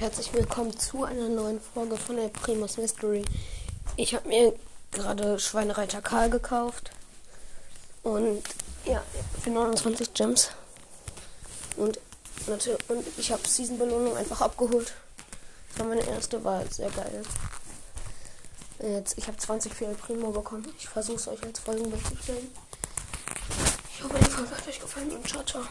herzlich willkommen zu einer neuen Folge von der Primus Mystery. Ich habe mir gerade Schweinereiter Karl gekauft und ja, für 29 Gems. Und, natürlich, und ich habe Season Belohnung einfach abgeholt. Das war meine erste Wahl, sehr geil. Jetzt, ich habe 20 für El Primo bekommen. Ich versuche es euch als Folgenbild zu stellen. Ich hoffe, die Folge hat euch gefallen und ciao, ciao.